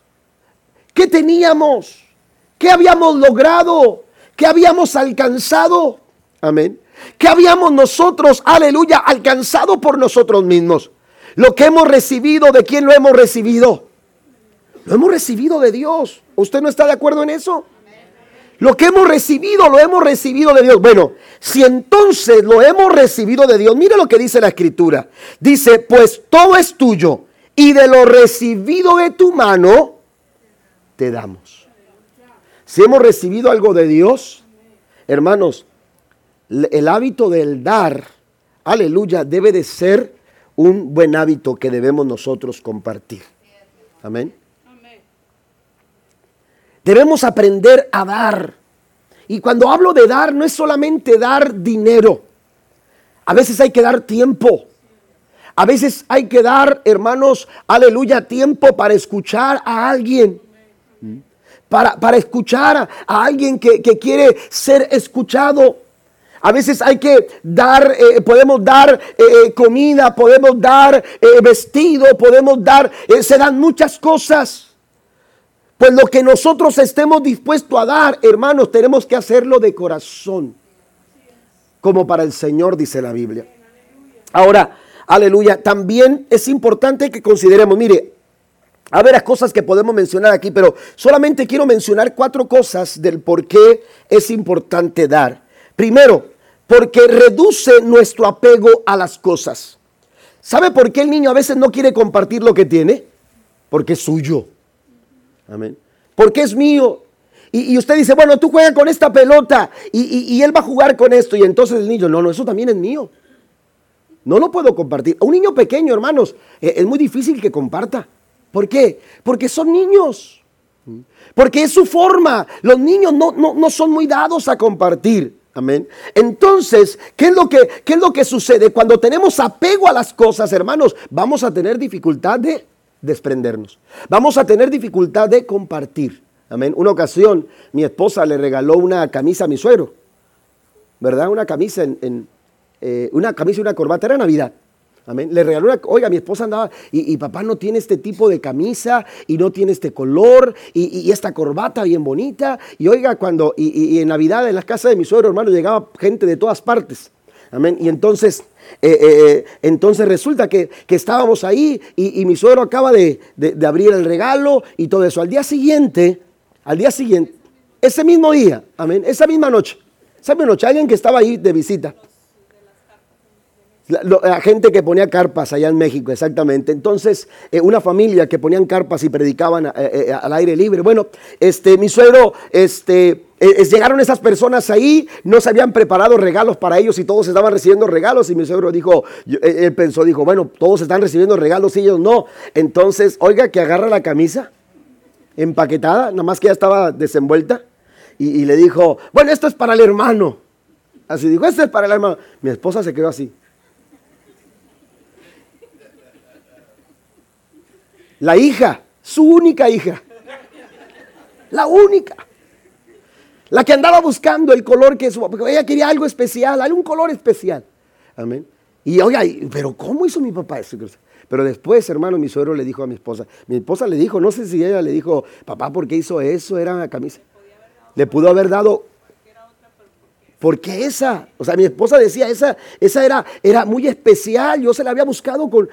¿Qué teníamos? ¿Qué habíamos logrado? ¿Qué habíamos alcanzado? Amén. ¿Qué habíamos nosotros, aleluya, alcanzado por nosotros mismos? Lo que hemos recibido, ¿de quién lo hemos recibido? Lo hemos recibido de Dios. ¿Usted no está de acuerdo en eso? Lo que hemos recibido, lo hemos recibido de Dios. Bueno, si entonces lo hemos recibido de Dios, mire lo que dice la escritura. Dice, pues todo es tuyo y de lo recibido de tu mano, te damos. Si hemos recibido algo de Dios, hermanos, el hábito del dar, aleluya, debe de ser un buen hábito que debemos nosotros compartir. Amén. Debemos aprender a dar. Y cuando hablo de dar, no es solamente dar dinero. A veces hay que dar tiempo. A veces hay que dar, hermanos, aleluya, tiempo para escuchar a alguien para, escuchar a, alguien que, quiere ser escuchado. A veces hay que dar, eh, podemos dar eh, eh, comida, podemos dar vestido, podemos dar, se dan muchas cosas. Pues lo que nosotros estemos dispuestos a dar, hermanos, tenemos que hacerlo de corazón. Como para el Señor, dice la Biblia. Ahora, aleluya, también es importante que consideremos, mire, a ver, las cosas que podemos mencionar aquí, pero solamente quiero mencionar cuatro cosas del por qué es importante dar. Primero, porque reduce nuestro apego a las cosas. ¿Sabe por qué el niño a veces no quiere compartir lo que tiene? Porque es suyo. Amén. Porque es mío. Y, usted dice, bueno, tú juegas con esta pelota y, él va a jugar con esto. Y entonces el niño, no, no, eso también es mío. No lo puedo compartir. Un niño pequeño, hermanos, eh, es muy difícil que comparta. ¿Por qué? Porque son niños. Porque es su forma. Los niños no, no, son muy dados a compartir. Amén. Entonces, ¿qué es, lo que, ¿qué es lo que sucede? Cuando tenemos apego a las cosas, hermanos, vamos a tener dificultad de desprendernos. Vamos a tener dificultad de compartir. Amén. Una ocasión, mi esposa le regaló una camisa a mi suegro. ¿Verdad? Una camisa en, eh, una camisa y una corbata. Era Navidad. Amén. Le regaló una, oiga, mi esposa andaba, y, papá no tiene este tipo de camisa, y no tiene este color, y, esta corbata bien bonita. Y oiga, cuando, y, en Navidad en las casas de mi suegro, hermano, llegaba gente de todas partes. Amén. Y entonces, eh, eh, eh, entonces resulta que, estábamos ahí, y, mi suegro acaba de, de abrir el regalo y todo eso. Al día siguiente, al día siguiente, ese mismo día, amén, esa misma noche, esa misma noche, alguien que estaba ahí de visita la, gente que ponía carpas allá en México, exactamente. Entonces, eh, una familia que ponían carpas y predicaban eh, eh, al aire libre. Bueno, este, mi suegro, este, llegaron esas personas ahí, no se habían preparado regalos para ellos y todos estaban recibiendo regalos. Y mi suegro dijo, él pensó, dijo, bueno, todos están recibiendo regalos y ellos no. Entonces, oiga, que agarra la camisa empaquetada, nada más que ya estaba desenvuelta. Y, y le dijo, bueno, esto es para el hermano. Así dijo, esto es para el hermano. Mi esposa se quedó así. La hija, su única hija. La única. La que andaba buscando el color que su porque ella quería algo especial, algún color especial. Amén. Y oiga, pero ¿cómo hizo mi papá eso? Pero después, hermano, mi suegro le dijo a mi esposa, mi esposa le dijo, no sé si ella le dijo, papá, ¿por qué hizo eso? Era una camisa. Le pudo haber dado porque esa, o sea, mi esposa decía, esa, esa era, era muy especial, yo se la había buscado con,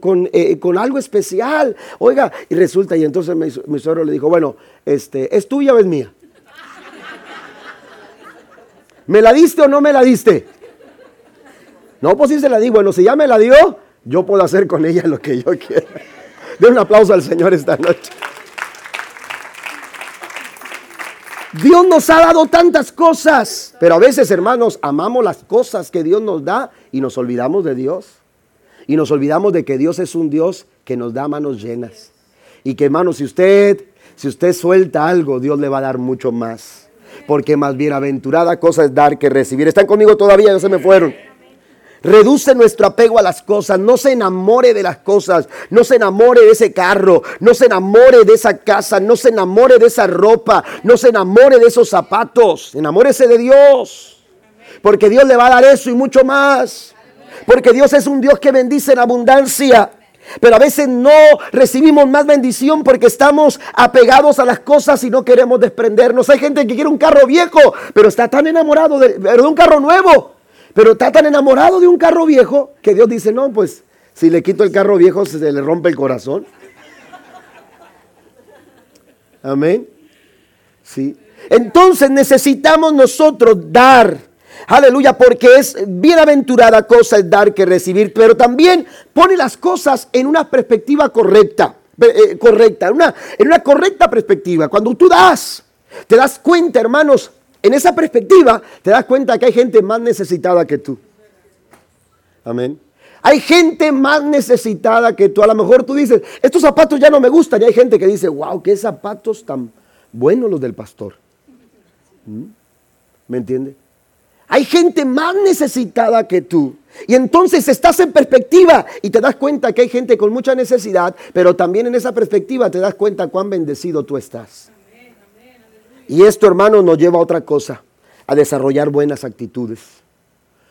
con, eh, algo especial. Oiga, y resulta, y entonces mi, mi suegro le dijo, bueno, este, ¿es tuya o es mía? (laughs) ¿Me la diste o no me la diste? No, pues sí se la di. Bueno, si ya me la dio, Yo puedo hacer con ella lo que yo quiera. (laughs) De un aplauso al Señor esta noche. Dios nos ha dado tantas cosas, pero a veces, hermanos, amamos las cosas que Dios nos da y nos olvidamos de Dios. Y nos olvidamos de que Dios es un Dios que nos da manos llenas. Y que, hermanos, si usted, si usted suelta algo, Dios le va a dar mucho más. Porque más bienaventurada cosa es dar que recibir. ¿Están conmigo todavía? Ya se me fueron. Reduce nuestro apego a las cosas. No se enamore de las cosas. No se enamore de ese carro. No se enamore de esa casa. No se enamore de esa ropa. No se enamore de esos zapatos. Enamórese de Dios. Porque Dios le va a dar eso y mucho más. Porque Dios es un Dios que bendice en abundancia. Pero a veces no recibimos más bendición porque estamos apegados a las cosas y no queremos desprendernos. Hay gente que quiere un carro viejo, pero está tan enamorado de, un carro nuevo. Pero está tan enamorado de un carro viejo que Dios dice, no, pues si le quito el carro viejo se le rompe el corazón. Amén. Sí. Entonces necesitamos nosotros dar. Aleluya, porque es bienaventurada cosa es dar que recibir, pero también pone las cosas en una perspectiva correcta, eh, correcta, en una, en una correcta perspectiva. Cuando tú das, te das cuenta, hermanos, en esa perspectiva te das cuenta que hay gente más necesitada que tú. Amén. Hay gente más necesitada que tú. A lo mejor tú dices, estos zapatos ya no me gustan. Y hay gente que dice, wow, qué zapatos tan buenos los del pastor. ¿Mm? ¿Me entiende? Hay gente más necesitada que tú. Y entonces estás en perspectiva y te das cuenta que hay gente con mucha necesidad, pero también en esa perspectiva te das cuenta cuán bendecido tú estás. Y esto, hermano, nos lleva a otra cosa, a desarrollar buenas actitudes.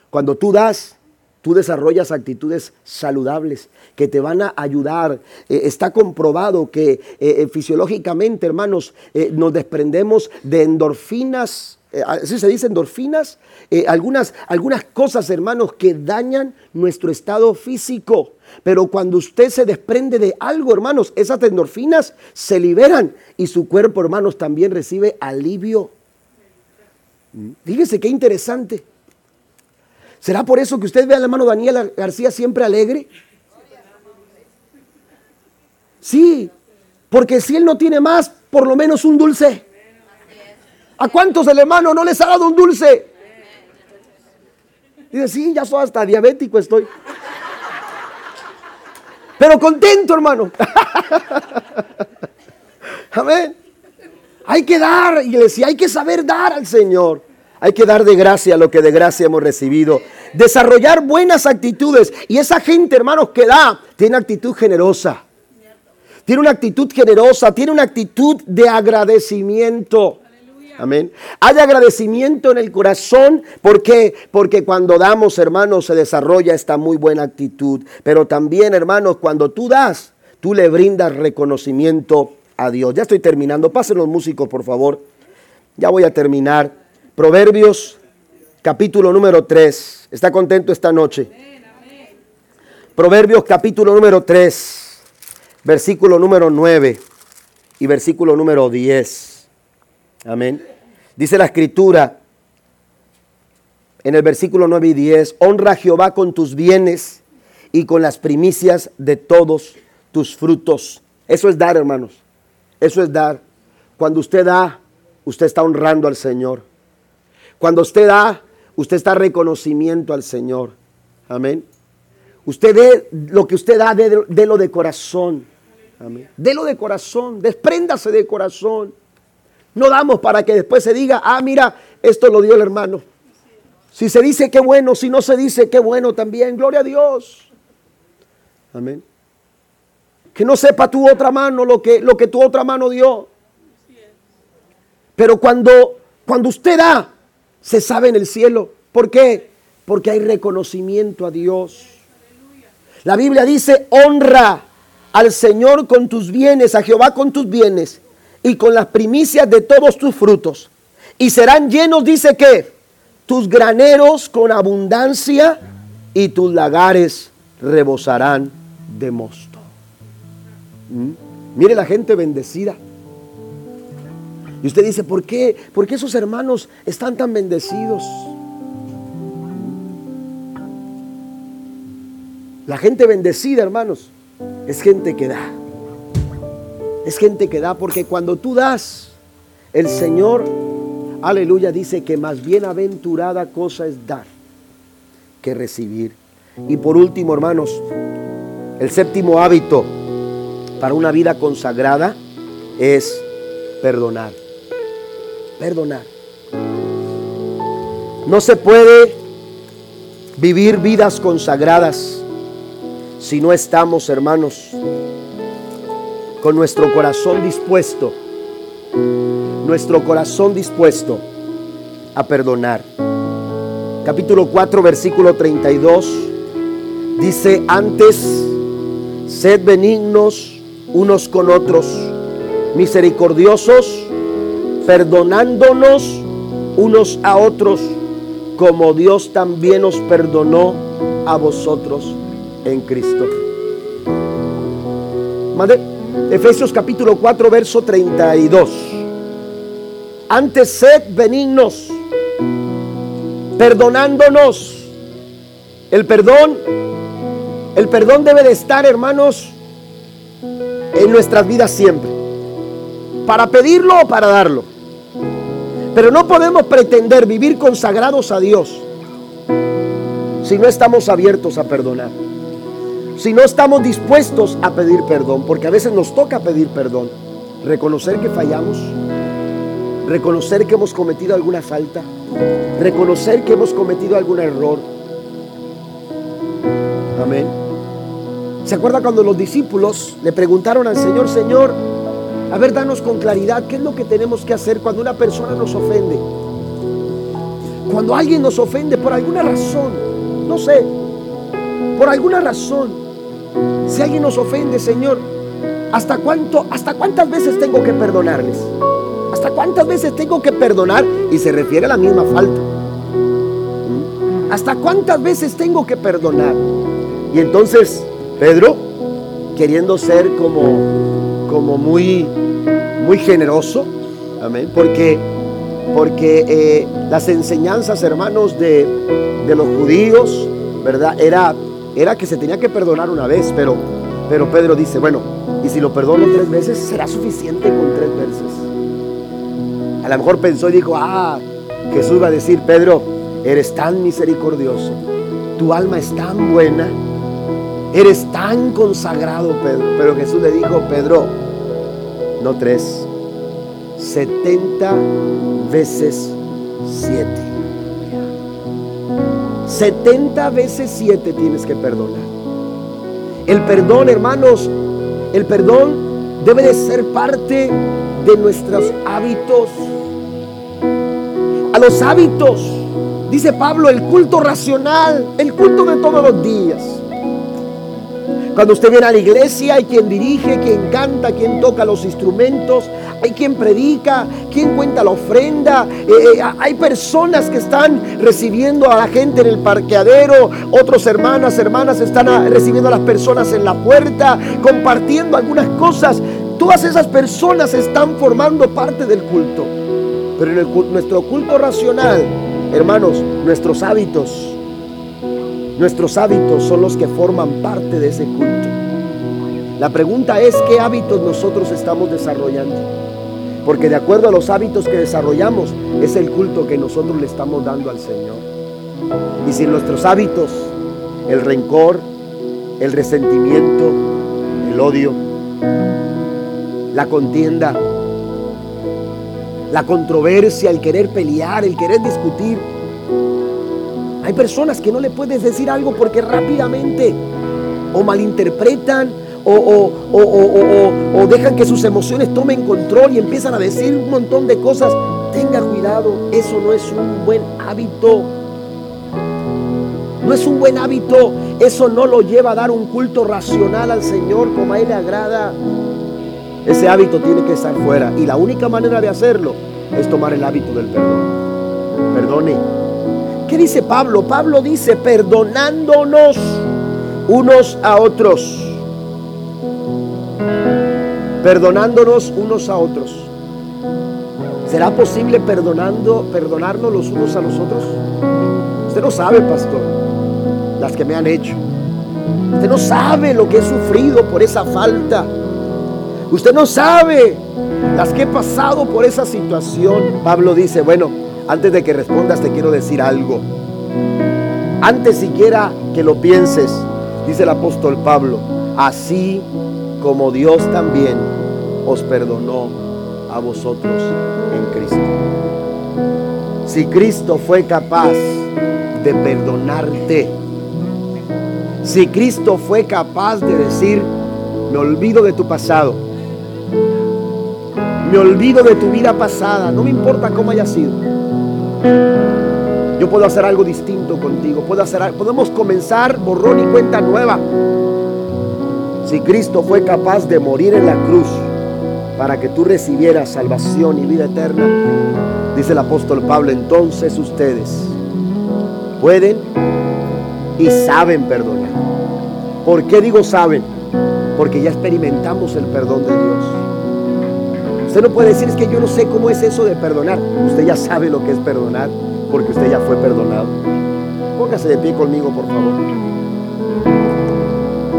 Cuando tú das, tú desarrollas actitudes saludables que te van a ayudar. Eh, está comprobado que eh, eh, fisiológicamente, hermanos, nos desprendemos de endorfinas así se dice endorfinas, algunas, algunas cosas, hermanos, que dañan nuestro estado físico. Pero cuando usted se desprende de algo, hermanos, esas endorfinas se liberan y su cuerpo, hermanos, también recibe alivio. Fíjese qué interesante. ¿Será por eso que usted ve al hermano Daniel García siempre alegre? Sí, porque si él no tiene más, por lo menos un dulce. ¿A cuántos el hermano no les ha dado un dulce? Dice, sí, ya soy hasta diabético estoy. Pero contento, hermano. (laughs) Amén. Hay que dar, iglesia, hay que saber dar al Señor. Hay que dar de gracia lo que de gracia hemos recibido. Desarrollar buenas actitudes. Y esa gente, hermanos, que da, tiene actitud generosa. Tiene una actitud generosa, tiene una actitud de agradecimiento. Amén. Hay agradecimiento en el corazón. ¿Por qué? Porque cuando damos, hermanos, se desarrolla esta muy buena actitud. Pero también, hermanos, cuando tú das, tú le brindas reconocimiento a Dios. Ya estoy terminando. Pasen los músicos, por favor. Ya voy a terminar. Proverbios, capítulo número 3. ¿Está contento esta noche? Proverbios, capítulo número 3, versículo número 9 y versículo número 10. Amén. Dice la escritura en el versículo 9 y 10, honra a Jehová con tus bienes y con las primicias de todos tus frutos. Eso es dar, hermanos. Eso es dar. Cuando usted da, usted está honrando al Señor. Cuando usted da, usted está reconocimiento al Señor. Amén. Usted dé lo que usted da, de lo de corazón. Amén. lo de corazón. Despréndase de corazón. No damos para que después se diga, ah, mira, esto lo dio el hermano. Si se dice qué bueno, si no se dice qué bueno también, gloria a Dios. Amén. Que no sepa tu otra mano lo que, lo que tu otra mano dio. Pero cuando, cuando usted da, se sabe en el cielo. ¿Por qué? Porque hay reconocimiento a Dios. La Biblia dice, honra al Señor con tus bienes, a Jehová con tus bienes y con las primicias de todos tus frutos. Y serán llenos, dice que, tus graneros con abundancia y tus lagares rebosarán de mosto. ¿Mm? Mire la gente bendecida. Y usted dice, ¿por qué? ¿Por qué esos hermanos están tan bendecidos? La gente bendecida, hermanos, es gente que da. Es gente que da porque cuando tú das, el Señor, aleluya, dice que más bienaventurada cosa es dar que recibir. Y por último, hermanos, el séptimo hábito para una vida consagrada es perdonar. Perdonar. No se puede vivir vidas consagradas si no estamos, hermanos, con nuestro corazón dispuesto, nuestro corazón dispuesto a perdonar. Capítulo 4, versículo 32 dice, antes, sed benignos unos con otros, misericordiosos, perdonándonos unos a otros, como Dios también os perdonó a vosotros en Cristo. Efesios capítulo 4, verso 32. Antes sed benignos, perdonándonos. El perdón, el perdón debe de estar, hermanos, en nuestras vidas siempre. Para pedirlo o para darlo. Pero no podemos pretender vivir consagrados a Dios si no estamos abiertos a perdonar. Si no estamos dispuestos a pedir perdón, porque a veces nos toca pedir perdón. Reconocer que fallamos, reconocer que hemos cometido alguna falta, reconocer que hemos cometido algún error. Amén. ¿Se acuerda cuando los discípulos le preguntaron al Señor, Señor, a ver, danos con claridad qué es lo que tenemos que hacer cuando una persona nos ofende? Cuando alguien nos ofende por alguna razón, no sé, por alguna razón. Si alguien nos ofende, Señor, ¿hasta cuánto, hasta cuántas veces tengo que perdonarles? ¿Hasta cuántas veces tengo que perdonar? Y se refiere a la misma falta. ¿Mm? ¿Hasta cuántas veces tengo que perdonar? Y entonces, Pedro, queriendo ser como, como muy, muy generoso, amén, porque, porque eh, las enseñanzas, hermanos, de, de, los judíos, ¿verdad? Era, era que se tenía que perdonar una vez, pero, pero Pedro dice, bueno, y si lo perdono tres veces, será suficiente con tres veces. A lo mejor pensó y dijo, ah, Jesús va a decir, Pedro, eres tan misericordioso, tu alma es tan buena, eres tan consagrado, Pedro. Pero Jesús le dijo, Pedro, no tres, setenta veces siete. Setenta veces siete tienes que perdonar. El perdón, hermanos, el perdón debe de ser parte de nuestros hábitos a los hábitos. Dice Pablo, el culto racional, el culto de todos los días. Cuando usted viene a la iglesia hay quien dirige, quien canta, quien toca los instrumentos, hay quien predica, quien cuenta la ofrenda. Eh, eh, hay personas que están recibiendo a la gente en el parqueadero, otros hermanas, hermanas están recibiendo a las personas en la puerta, compartiendo algunas cosas. Todas esas personas están formando parte del culto. Pero en nuestro culto racional, hermanos, nuestros hábitos, nuestros hábitos son los que forman parte de ese culto. La pregunta es qué hábitos nosotros estamos desarrollando. Porque de acuerdo a los hábitos que desarrollamos, es el culto que nosotros le estamos dando al Señor. Y si nuestros hábitos, el rencor, el resentimiento, el odio, la contienda, la controversia, el querer pelear, el querer discutir. Hay personas que no le puedes decir algo porque rápidamente o malinterpretan o, dejan que sus emociones tomen control y empiezan a decir un montón de cosas. Tenga cuidado, eso no es un buen hábito. No es un buen hábito. Eso no lo lleva a dar un culto racional al Señor como a Él le agrada. Ese hábito tiene que estar fuera. Y la única manera de hacerlo es tomar el hábito del perdón. Perdone. ¿Qué dice Pablo? Pablo dice, perdonándonos unos a otros. Perdonándonos unos a otros. ¿Será posible perdonando, perdonarnos los unos a los otros? Usted no sabe, pastor, las que me han hecho. Usted no sabe lo que he sufrido por esa falta. Usted no sabe las que he pasado por esa situación. Pablo dice, bueno, antes de que respondas te quiero decir algo. Antes siquiera que lo pienses, dice el apóstol Pablo, así como Dios también os perdonó a vosotros en Cristo. Si Cristo fue capaz de perdonarte, si Cristo fue capaz de decir, me olvido de tu pasado, me olvido de tu vida pasada, no me importa cómo haya sido. Yo puedo hacer algo distinto contigo, puedo hacer, podemos comenzar borrón y cuenta nueva. Si Cristo fue capaz de morir en la cruz para que tú recibieras salvación y vida eterna, dice el apóstol Pablo, entonces ustedes pueden y saben perdonar. ¿Por qué digo saben? Porque ya experimentamos el perdón de Dios. Usted no puede decir es que yo no sé cómo es eso de perdonar. Usted ya sabe lo que es perdonar porque usted ya fue perdonado. Póngase de pie conmigo, por favor.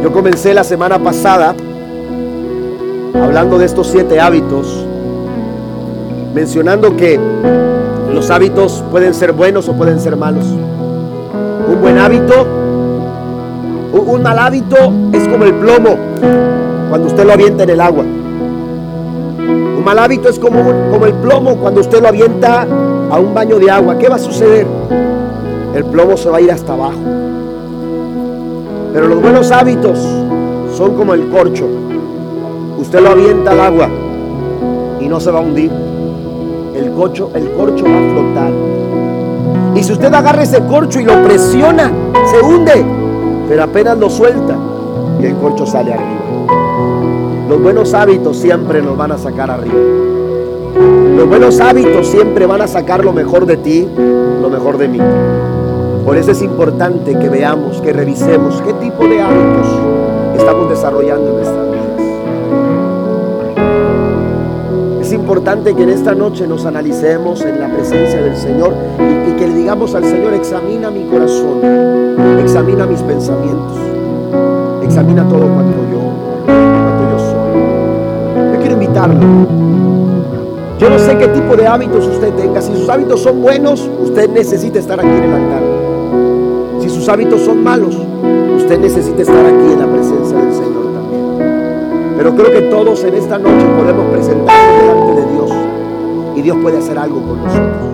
Yo comencé la semana pasada hablando de estos siete hábitos, mencionando que los hábitos pueden ser buenos o pueden ser malos. Un buen hábito, un mal hábito es como el plomo cuando usted lo avienta en el agua. Un mal hábito es como, como el plomo cuando usted lo avienta a un baño de agua. ¿Qué va a suceder? El plomo se va a ir hasta abajo. Pero los buenos hábitos son como el corcho. Usted lo avienta al agua y no se va a hundir. El corcho, el corcho va a flotar. Y si usted agarra ese corcho y lo presiona, se hunde. Pero apenas lo suelta y el corcho sale arriba. Los buenos hábitos siempre nos van a sacar arriba. Los buenos hábitos siempre van a sacar lo mejor de ti, lo mejor de mí. Por eso es importante que veamos, que revisemos qué tipo de hábitos estamos desarrollando en nuestras vidas. Es importante que en esta noche nos analicemos en la presencia del Señor y, que le digamos al Señor, examina mi corazón, examina mis pensamientos, examina todo cuanto yo, cuanto yo soy. Yo quiero invitarlo yo no sé qué tipo de hábitos usted tenga. Si sus hábitos son buenos, usted necesita estar aquí en el altar. Hábitos son malos, usted necesita estar aquí en la presencia del Señor también. Pero creo que todos en esta noche podemos presentarnos delante de Dios y Dios puede hacer algo con nosotros.